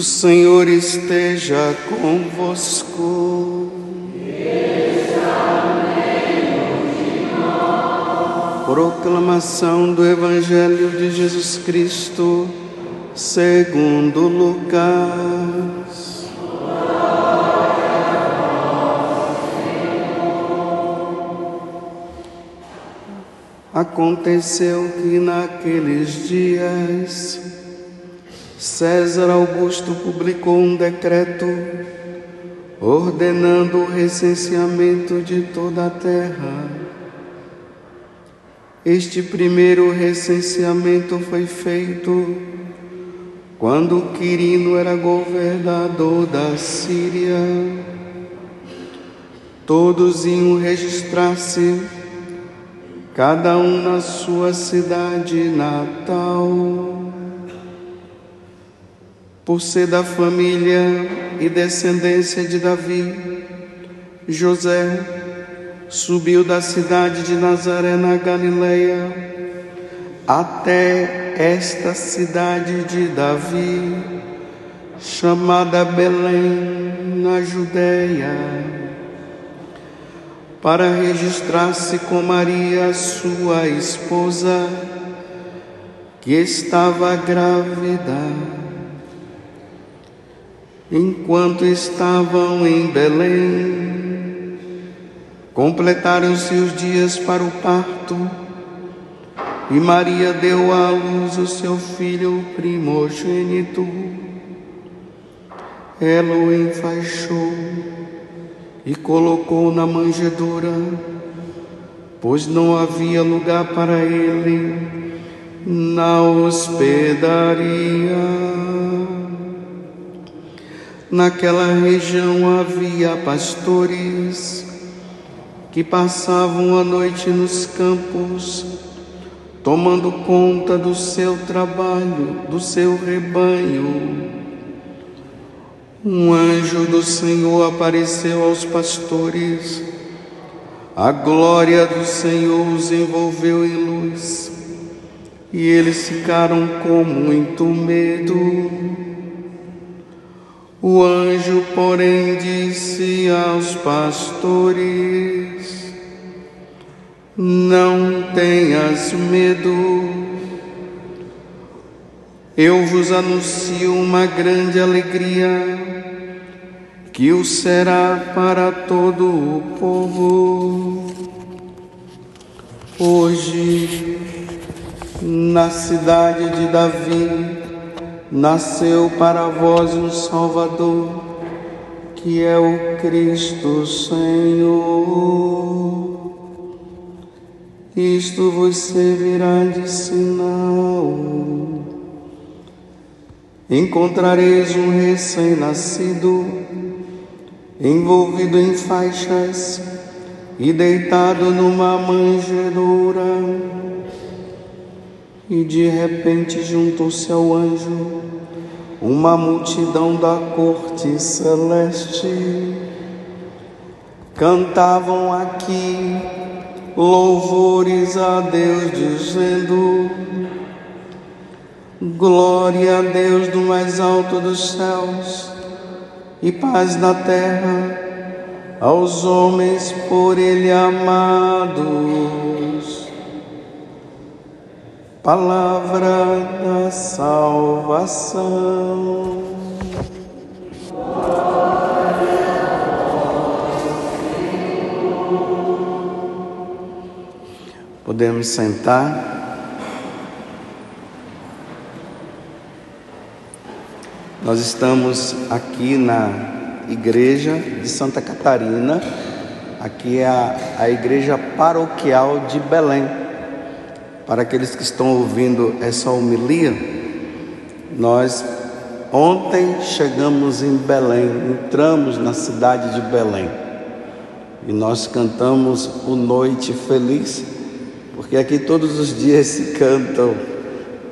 Senhor esteja convosco. Proclamação do Evangelho de Jesus Cristo, segundo Lucas. Aconteceu que naqueles dias César Augusto publicou um decreto ordenando o recenseamento de toda a terra. Este primeiro recenseamento foi feito quando Quirino era governador da Síria. Todos iam registrar-se, cada um na sua cidade natal por ser da família e descendência de Davi, José subiu da cidade de Nazaré na Galileia até esta cidade de Davi, chamada Belém, na Judéia, para registrar-se com Maria, sua esposa, que estava grávida enquanto estavam em Belém. Completaram-se os dias para o parto e Maria deu à luz o seu filho primogênito. Ela o enfaixou e colocou na manjedoura, pois não havia lugar para ele na hospedaria. Naquela região havia pastores que passavam a noite nos campos, tomando conta do seu trabalho, do seu rebanho. Um anjo do Senhor apareceu aos pastores, a glória do Senhor os envolveu em luz, e eles ficaram com muito medo. O anjo, porém, disse aos pastores: Não tenhas medo, eu vos anuncio uma grande alegria, que o será para todo o povo. Hoje, na cidade de Davi, nasceu para vós um Salvador, que é o Cristo Senhor. Isto vos servirá de sinal. Encontrareis um recém-nascido, envolvido em faixas e deitado numa manjedoura e de repente juntou-se ao anjo uma multidão da corte celeste. Cantavam aqui louvores a Deus, dizendo: Glória a Deus do mais alto dos céus e paz na terra aos homens por Ele amados. Palavra da salvação. Podemos sentar. Nós estamos aqui na igreja de Santa Catarina. Aqui é a, a igreja paroquial de Belém. Para aqueles que estão ouvindo essa homilia, nós ontem chegamos em Belém, entramos na cidade de Belém e nós cantamos o Noite Feliz, porque aqui todos os dias se cantam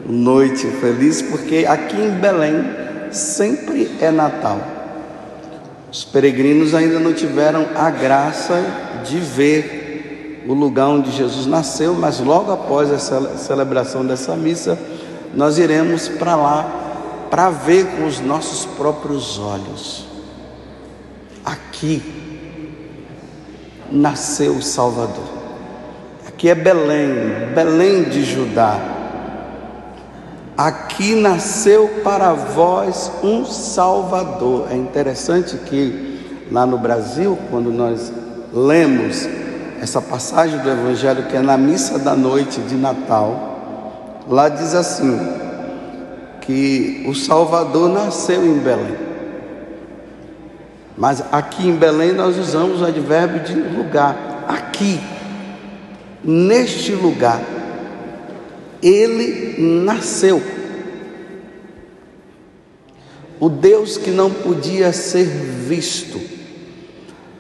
o Noite Feliz, porque aqui em Belém sempre é Natal. Os peregrinos ainda não tiveram a graça de ver o lugar onde Jesus nasceu, mas logo após a celebração dessa missa, nós iremos para lá para ver com os nossos próprios olhos. Aqui nasceu o Salvador. Aqui é Belém, Belém de Judá. Aqui nasceu para vós um Salvador. É interessante que lá no Brasil, quando nós lemos essa passagem do Evangelho que é na missa da noite de Natal, lá diz assim: que o Salvador nasceu em Belém. Mas aqui em Belém nós usamos o advérbio de lugar. Aqui, neste lugar, ele nasceu. O Deus que não podia ser visto,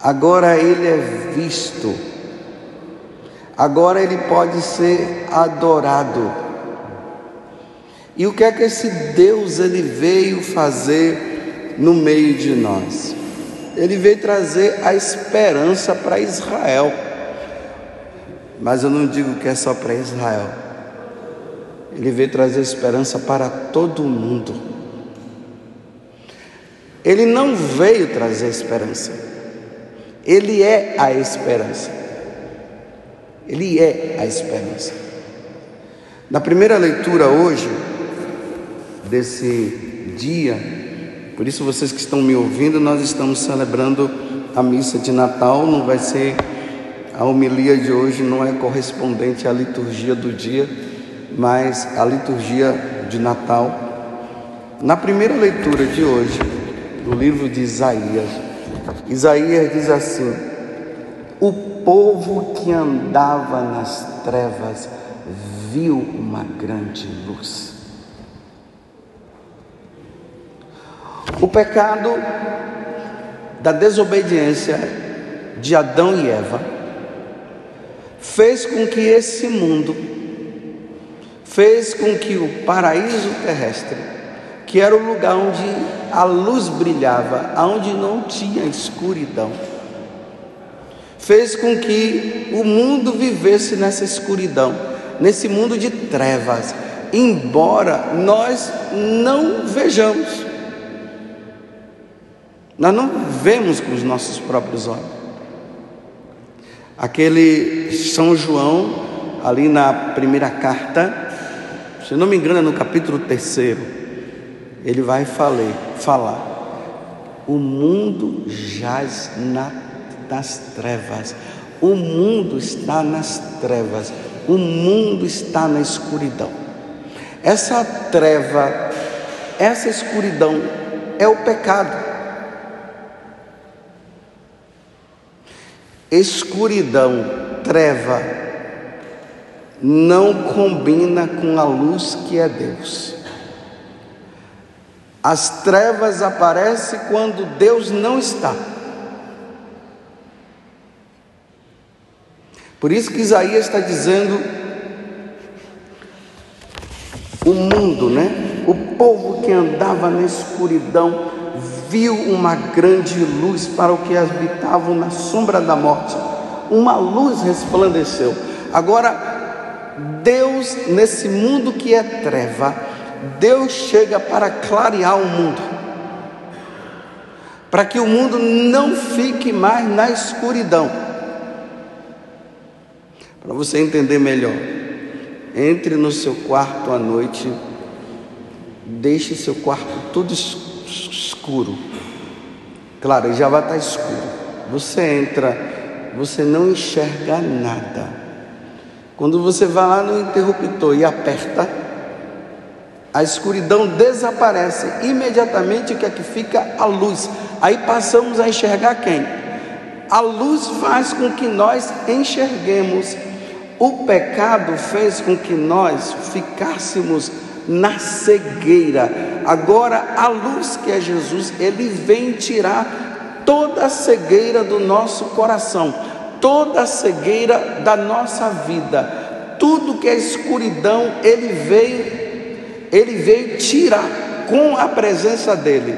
agora ele é visto. Agora ele pode ser adorado. E o que é que esse Deus ele veio fazer no meio de nós? Ele veio trazer a esperança para Israel. Mas eu não digo que é só para Israel. Ele veio trazer esperança para todo mundo. Ele não veio trazer esperança. Ele é a esperança. Ele é a esperança. Na primeira leitura hoje, desse dia, por isso vocês que estão me ouvindo, nós estamos celebrando a missa de Natal, não vai ser a homilia de hoje não é correspondente à liturgia do dia, mas a liturgia de Natal. Na primeira leitura de hoje, do livro de Isaías, Isaías diz assim: povo que andava nas trevas viu uma grande luz. O pecado da desobediência de Adão e Eva fez com que esse mundo, fez com que o paraíso terrestre, que era o lugar onde a luz brilhava, onde não tinha escuridão, fez com que o mundo vivesse nessa escuridão, nesse mundo de trevas, embora nós não vejamos. Nós não vemos com os nossos próprios olhos. Aquele São João, ali na primeira carta, se não me engano, é no capítulo terceiro, ele vai falar, falar: o mundo jaz na, nas trevas, o mundo está nas trevas, o mundo está na escuridão. Essa treva, essa escuridão é o pecado. Escuridão, treva, não combina com a luz que é Deus. As trevas aparecem quando Deus não está. Por isso que Isaías está dizendo: o mundo, né? O povo que andava na escuridão viu uma grande luz para o que habitavam na sombra da morte. Uma luz resplandeceu. Agora, Deus, nesse mundo que é treva, Deus chega para clarear o mundo, para que o mundo não fique mais na escuridão. Para você entender melhor, entre no seu quarto à noite, deixe seu quarto todo escuro. Claro, já vai estar escuro. Você entra, você não enxerga nada. Quando você vai lá no interruptor e aperta, a escuridão desaparece. Imediatamente o que é que fica? A luz. Aí passamos a enxergar quem? A luz faz com que nós enxerguemos. O pecado fez com que nós ficássemos na cegueira. Agora, a luz que é Jesus, ele vem tirar toda a cegueira do nosso coração, toda a cegueira da nossa vida, tudo que é escuridão, ele veio, ele veio tirar com a presença dele,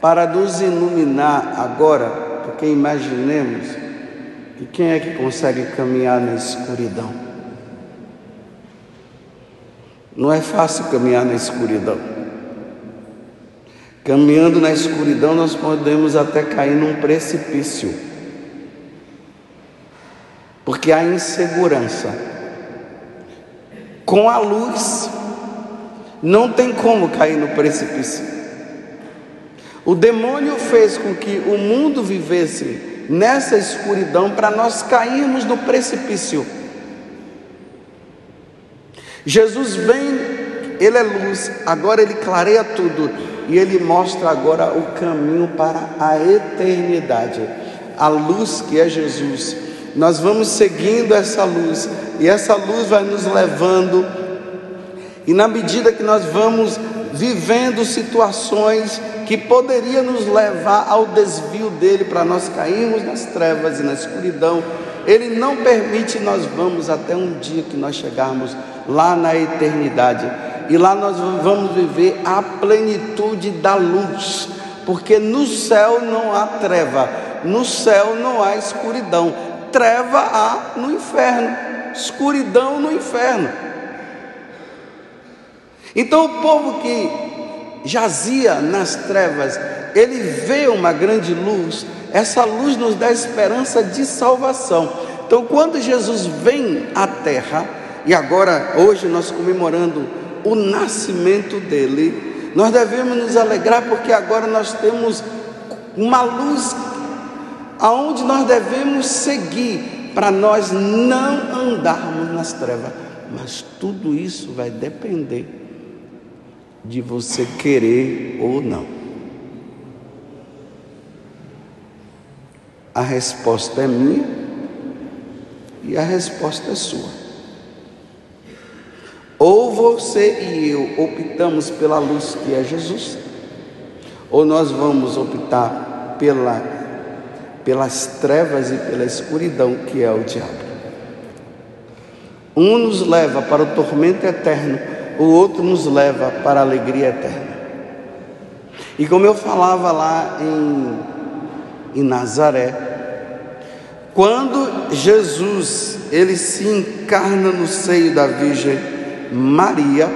para nos iluminar agora, porque imaginemos que quem é que consegue caminhar na escuridão? Não é fácil caminhar na escuridão. Caminhando na escuridão, nós podemos até cair num precipício, porque há insegurança. Com a luz, não tem como cair no precipício. O demônio fez com que o mundo vivesse nessa escuridão para nós cairmos no precipício. Jesus vem, ele é luz, agora ele clareia tudo e ele mostra agora o caminho para a eternidade. A luz que é Jesus. Nós vamos seguindo essa luz e essa luz vai nos levando e na medida que nós vamos vivendo situações que poderia nos levar ao desvio dele para nós cairmos nas trevas e na escuridão, ele não permite nós vamos até um dia que nós chegarmos lá na eternidade. E lá nós vamos viver a plenitude da luz, porque no céu não há treva, no céu não há escuridão. Treva há no inferno, escuridão no inferno. Então o povo que jazia nas trevas, ele vê uma grande luz, essa luz nos dá esperança de salvação. Então, quando Jesus vem à terra, e agora, hoje, nós comemorando o nascimento dele, nós devemos nos alegrar porque agora nós temos uma luz aonde nós devemos seguir para nós não andarmos nas trevas. Mas tudo isso vai depender de você querer ou não. A resposta é minha e a resposta é sua. Ou você e eu optamos pela luz que é Jesus, ou nós vamos optar pela, pelas trevas e pela escuridão que é o diabo. Um nos leva para o tormento eterno, o outro nos leva para a alegria eterna. E como eu falava lá em, em Nazaré, quando Jesus ele se encarna no seio da Virgem Maria,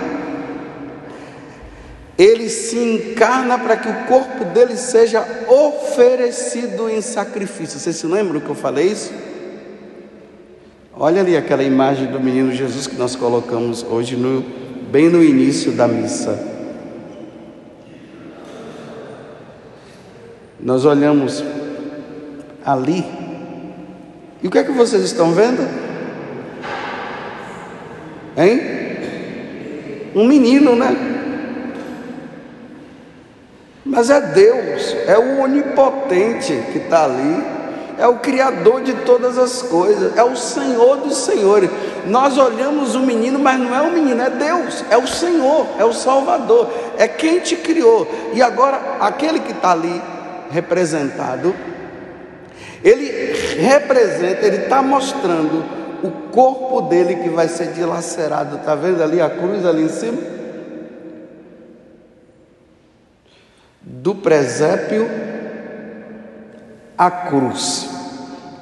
ele se encarna para que o corpo dele seja oferecido em sacrifício. Você se lembra que eu falei isso? Olha ali aquela imagem do menino Jesus que nós colocamos hoje no, bem no início da missa. Nós olhamos ali. E o que é que vocês estão vendo? Hein? um menino, né? Mas é Deus, é o onipotente que está ali, é o Criador de todas as coisas, é o Senhor dos Senhores. Nós olhamos o menino, mas não é o menino, é Deus, é o Senhor, é o Salvador, é quem te criou. E agora, aquele que está ali representado, ele representa, ele está mostrando o corpo dele que vai ser dilacerado. Está vendo ali a cruz ali em cima? Do presépio à cruz.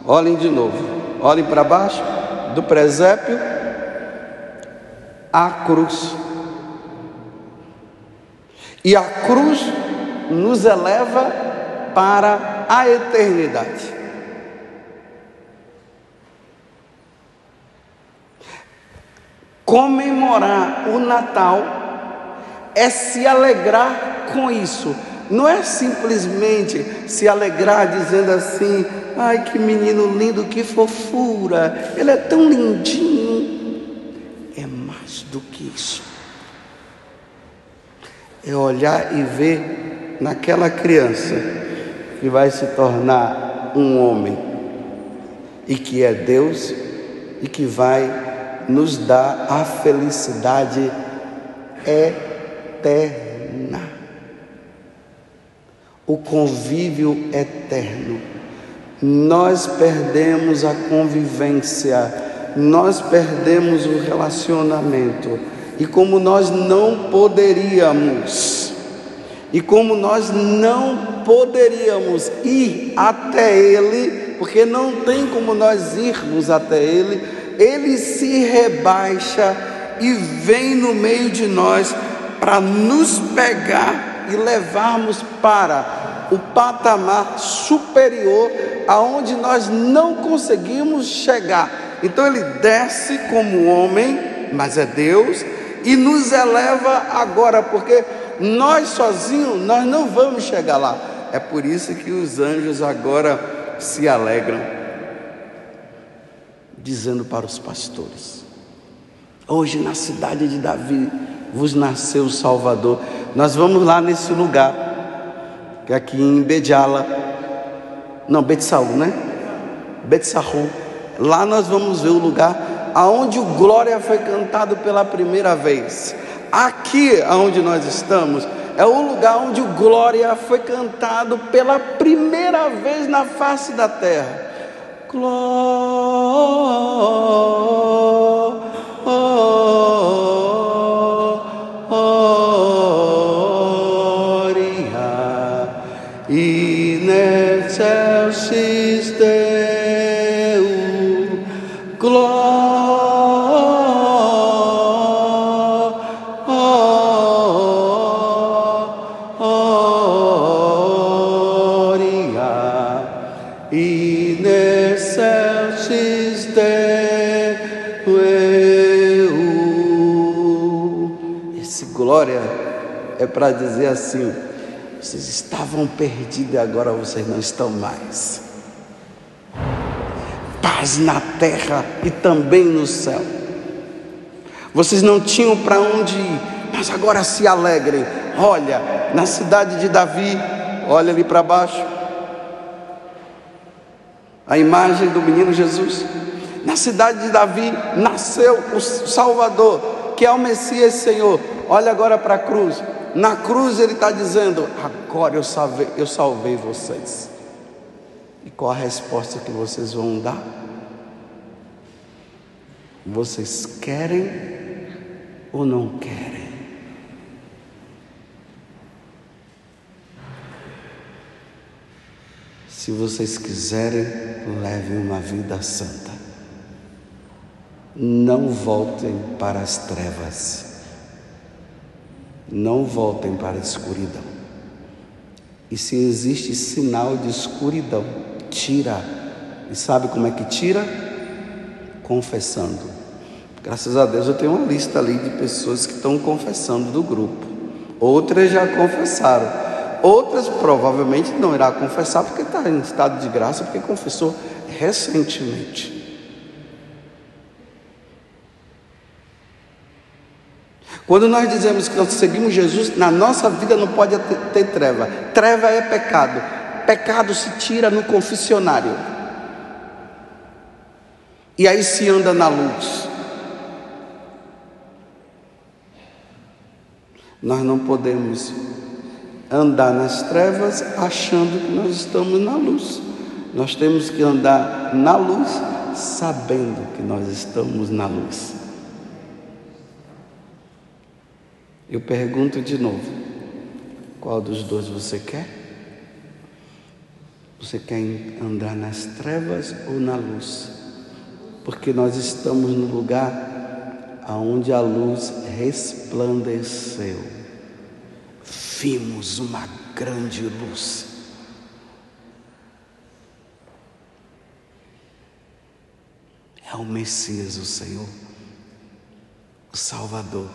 Olhem de novo. Olhem para baixo. Do presépio à cruz. E a cruz nos eleva para a eternidade. Comemorar o Natal é se alegrar com isso. Não é simplesmente se alegrar dizendo assim: ai que menino lindo, que fofura, ele é tão lindinho. É mais do que isso. É olhar e ver naquela criança que vai se tornar um homem e que é Deus e que vai nos dá a felicidade eterna. O convívio eterno. Nós perdemos a convivência, nós perdemos o relacionamento. E como nós não poderíamos, e como nós não poderíamos ir até Ele, porque não tem como nós irmos até Ele, ele se rebaixa e vem no meio de nós para nos pegar e levarmos para o patamar superior aonde nós não conseguimos chegar. Então ele desce como homem, mas é Deus, e nos eleva agora, porque nós sozinhos nós não vamos chegar lá. É por isso que os anjos agora se alegram, dizendo para os pastores: Hoje na cidade de Davi vos nasceu o Salvador. Nós vamos lá nesse lugar, que é aqui em Bediala, não, Betsaú, né? Betsaú. Lá nós vamos ver o lugar aonde o glória foi cantado pela primeira vez. Aqui aonde nós estamos é o lugar onde o glória foi cantado pela primeira vez na face da terra. Glória excelsis Deo gloria in excelsis Deo esse glória é para dizer assim vocês estavam perdidos e agora vocês não estão mais. Paz na terra e também no céu. Vocês não tinham para onde ir, mas agora se alegrem. Olha, na cidade de Davi, olha ali para baixo. A imagem do menino Jesus. Na cidade de Davi nasceu o Salvador, que é o Messias Senhor. Olha agora para a cruz. Na cruz ele está dizendo: Agora eu salvei, eu salvei vocês. E qual a resposta que vocês vão dar? Vocês querem ou não querem? Se vocês quiserem, levem uma vida santa. Não voltem para as trevas. Não voltem para a escuridão. E se existe sinal de escuridão, tira. E sabe como é que tira? Confessando. Graças a Deus eu tenho uma lista ali de pessoas que estão confessando do grupo. Outras já confessaram. Outras provavelmente não irá confessar porque está em estado de graça, porque confessou recentemente. Quando nós dizemos que nós seguimos Jesus, na nossa vida não pode ter, treva. Treva é pecado. Pecado se tira no confessionário. E aí se anda na luz. Nós não podemos andar nas trevas achando que nós estamos na luz. Nós temos que andar na luz sabendo que nós estamos na luz. Eu pergunto de novo: qual dos dois você quer? Você quer andar nas trevas ou na luz? Porque nós estamos no lugar aonde a luz resplandeceu. Vimos uma grande luz. É o Messias, o Senhor, o Salvador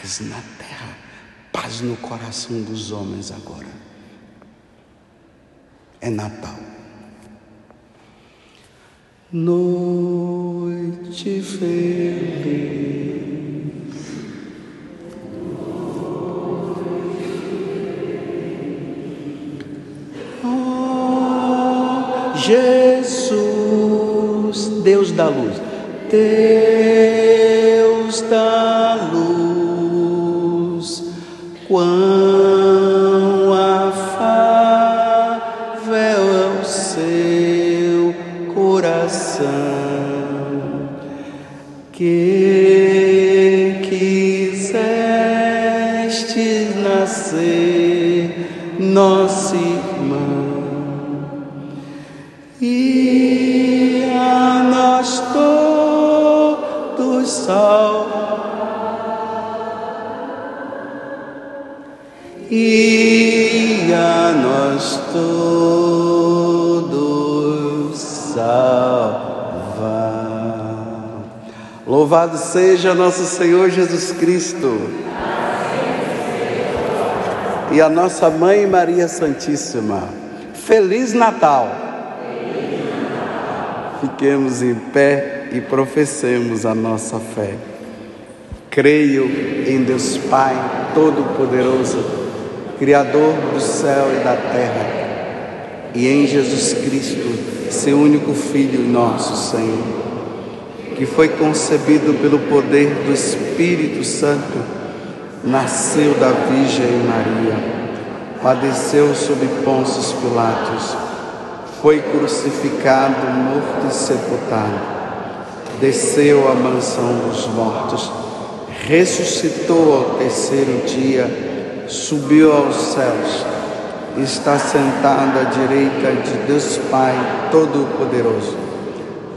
paz na terra, paz no coração dos homens agora. É Natal. Noite feliz. Oh, Jesus, Deus da luz. Deus da luz, quão Louvado seja nosso Senhor Jesus Cristo. E a nossa mãe Maria Santíssima. Feliz Natal. Fiquemos em pé e professemos a nossa fé. Creio em Deus Pai Todo-Poderoso, Criador do céu e da terra, e em Jesus Cristo, seu único Filho, nosso Senhor, que foi concebido pelo poder do Espírito Santo, nasceu da Virgem Maria, padeceu sob Pôncio Pilatos, foi crucificado, morto e sepultado desceu à mansão dos mortos, ressuscitou ao terceiro dia, subiu aos céus, está sentado à direita de Deus Pai Todo-Poderoso,